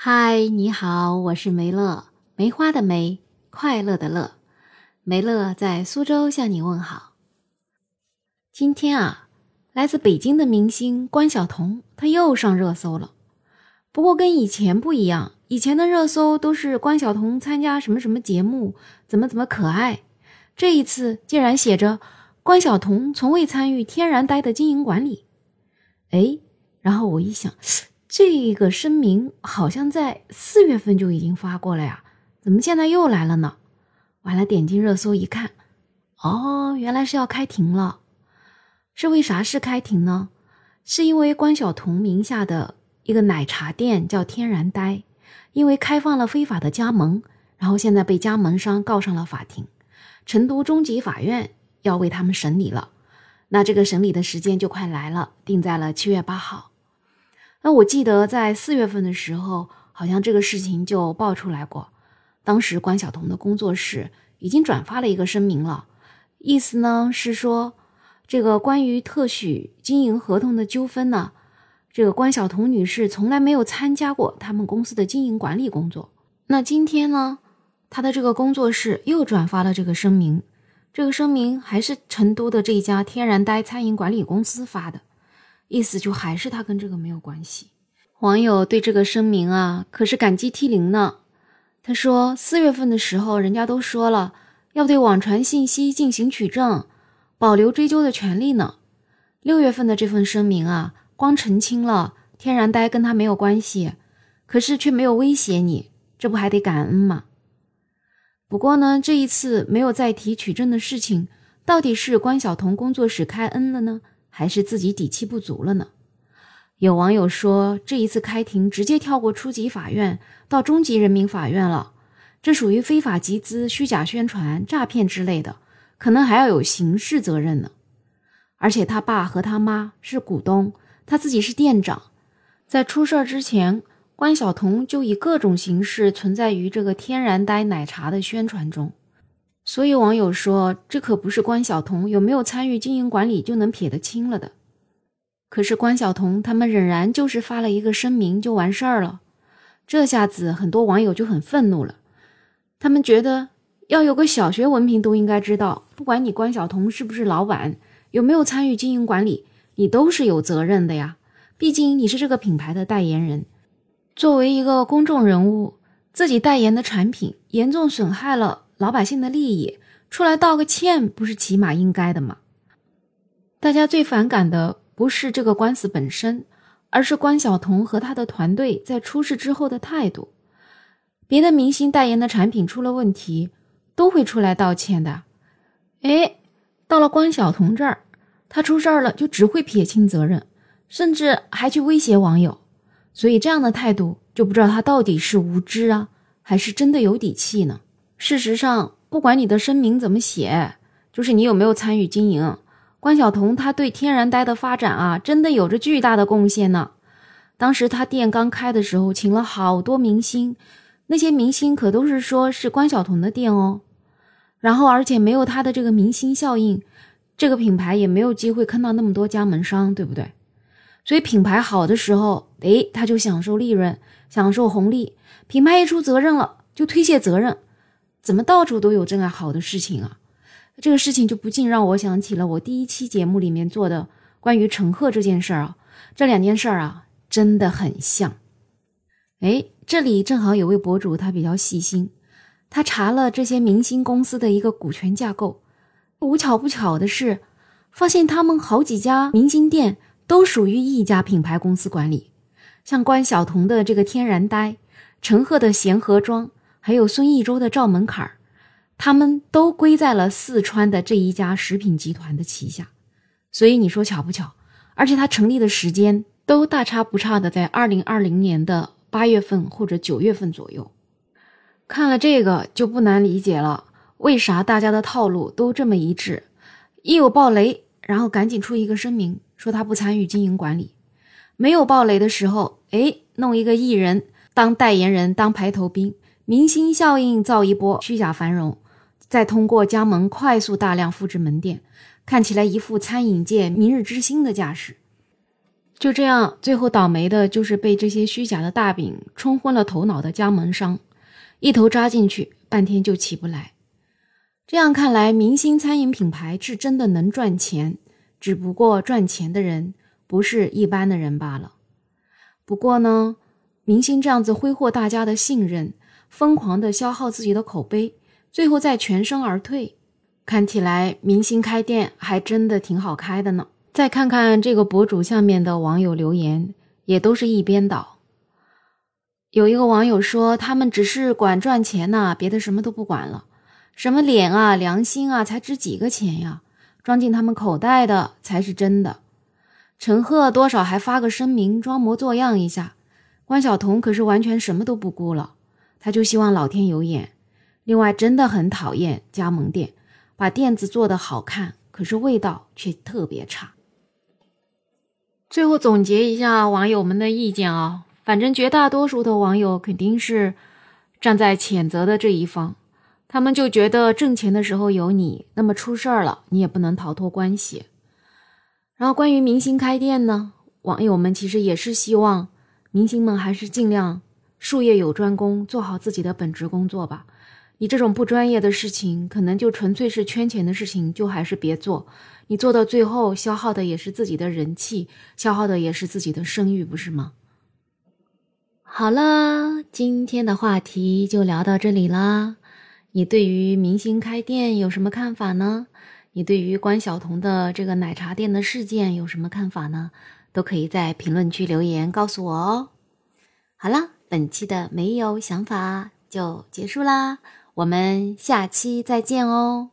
嗨，你好，我是梅乐，梅花的梅，快乐的乐，梅乐在苏州向你问好。今天啊，来自北京的明星关晓彤，她又上热搜了。不过跟以前不一样，以前的热搜都是关晓彤参加什么什么节目，怎么怎么可爱。这一次竟然写着关晓彤从未参与天然呆的经营管理。哎，然后我一想。这个声明好像在四月份就已经发过了呀，怎么现在又来了呢？完了，点进热搜一看，哦，原来是要开庭了。是为啥事开庭呢？是因为关晓彤名下的一个奶茶店叫天然呆，因为开放了非法的加盟，然后现在被加盟商告上了法庭，成都中级法院要为他们审理了。那这个审理的时间就快来了，定在了七月八号。那我记得在四月份的时候，好像这个事情就爆出来过。当时关晓彤的工作室已经转发了一个声明了，意思呢是说，这个关于特许经营合同的纠纷呢，这个关晓彤女士从来没有参加过他们公司的经营管理工作。那今天呢，她的这个工作室又转发了这个声明，这个声明还是成都的这一家天然呆餐饮管理公司发的。意思就还是他跟这个没有关系。网友对这个声明啊，可是感激涕零呢。他说，四月份的时候，人家都说了要对网传信息进行取证，保留追究的权利呢。六月份的这份声明啊，光澄清了天然呆跟他没有关系，可是却没有威胁你，这不还得感恩吗？不过呢，这一次没有再提取证的事情，到底是关晓彤工作室开恩了呢？还是自己底气不足了呢？有网友说，这一次开庭直接跳过初级法院到中级人民法院了，这属于非法集资、虚假宣传、诈骗之类的，可能还要有刑事责任呢。而且他爸和他妈是股东，他自己是店长，在出事儿之前，关晓彤就以各种形式存在于这个天然呆奶茶的宣传中。所以网友说，这可不是关晓彤有没有参与经营管理就能撇得清了的。可是关晓彤他们仍然就是发了一个声明就完事儿了，这下子很多网友就很愤怒了。他们觉得要有个小学文凭都应该知道，不管你关晓彤是不是老板，有没有参与经营管理，你都是有责任的呀。毕竟你是这个品牌的代言人，作为一个公众人物，自己代言的产品严重损害了。老百姓的利益出来道个歉，不是起码应该的吗？大家最反感的不是这个官司本身，而是关晓彤和他的团队在出事之后的态度。别的明星代言的产品出了问题，都会出来道歉的。哎，到了关晓彤这儿，他出事儿了就只会撇清责任，甚至还去威胁网友。所以这样的态度，就不知道他到底是无知啊，还是真的有底气呢？事实上，不管你的声明怎么写，就是你有没有参与经营，关晓彤她对天然呆的发展啊，真的有着巨大的贡献呢。当时他店刚开的时候，请了好多明星，那些明星可都是说是关晓彤的店哦。然后，而且没有他的这个明星效应，这个品牌也没有机会坑到那么多加盟商，对不对？所以品牌好的时候，诶，他就享受利润，享受红利；品牌一出责任了，就推卸责任。怎么到处都有这样好的事情啊？这个事情就不禁让我想起了我第一期节目里面做的关于陈赫这件事儿啊。这两件事儿啊，真的很像。哎，这里正好有位博主，他比较细心，他查了这些明星公司的一个股权架构。无巧不巧的是，发现他们好几家明星店都属于一家品牌公司管理，像关晓彤的这个天然呆，陈赫的贤合庄。还有孙艺洲的赵门槛儿，他们都归在了四川的这一家食品集团的旗下，所以你说巧不巧？而且它成立的时间都大差不差的在二零二零年的八月份或者九月份左右。看了这个就不难理解了，为啥大家的套路都这么一致？一有暴雷，然后赶紧出一个声明，说他不参与经营管理；没有暴雷的时候，哎，弄一个艺人当代言人当排头兵。明星效应造一波虚假繁荣，再通过加盟快速大量复制门店，看起来一副餐饮界明日之星的架势。就这样，最后倒霉的就是被这些虚假的大饼冲昏了头脑的加盟商，一头扎进去，半天就起不来。这样看来，明星餐饮品牌是真的能赚钱，只不过赚钱的人不是一般的人罢了。不过呢，明星这样子挥霍大家的信任，疯狂的消耗自己的口碑，最后再全身而退，看起来明星开店还真的挺好开的呢。再看看这个博主下面的网友留言，也都是一边倒。有一个网友说，他们只是管赚钱呢，别的什么都不管了。什么脸啊，良心啊，才值几个钱呀？装进他们口袋的才是真的。陈赫多少还发个声明，装模作样一下。关晓彤可是完全什么都不顾了，他就希望老天有眼。另外，真的很讨厌加盟店，把店子做得好看，可是味道却特别差。最后总结一下网友们的意见啊，反正绝大多数的网友肯定是站在谴责的这一方。他们就觉得挣钱的时候有你，那么出事儿了你也不能逃脱关系。然后关于明星开店呢，网友们其实也是希望明星们还是尽量术业有专攻，做好自己的本职工作吧。你这种不专业的事情，可能就纯粹是圈钱的事情，就还是别做。你做到最后，消耗的也是自己的人气，消耗的也是自己的声誉，不是吗？好了，今天的话题就聊到这里啦。你对于明星开店有什么看法呢？你对于关晓彤的这个奶茶店的事件有什么看法呢？都可以在评论区留言告诉我哦。好了，本期的没有想法就结束啦，我们下期再见哦。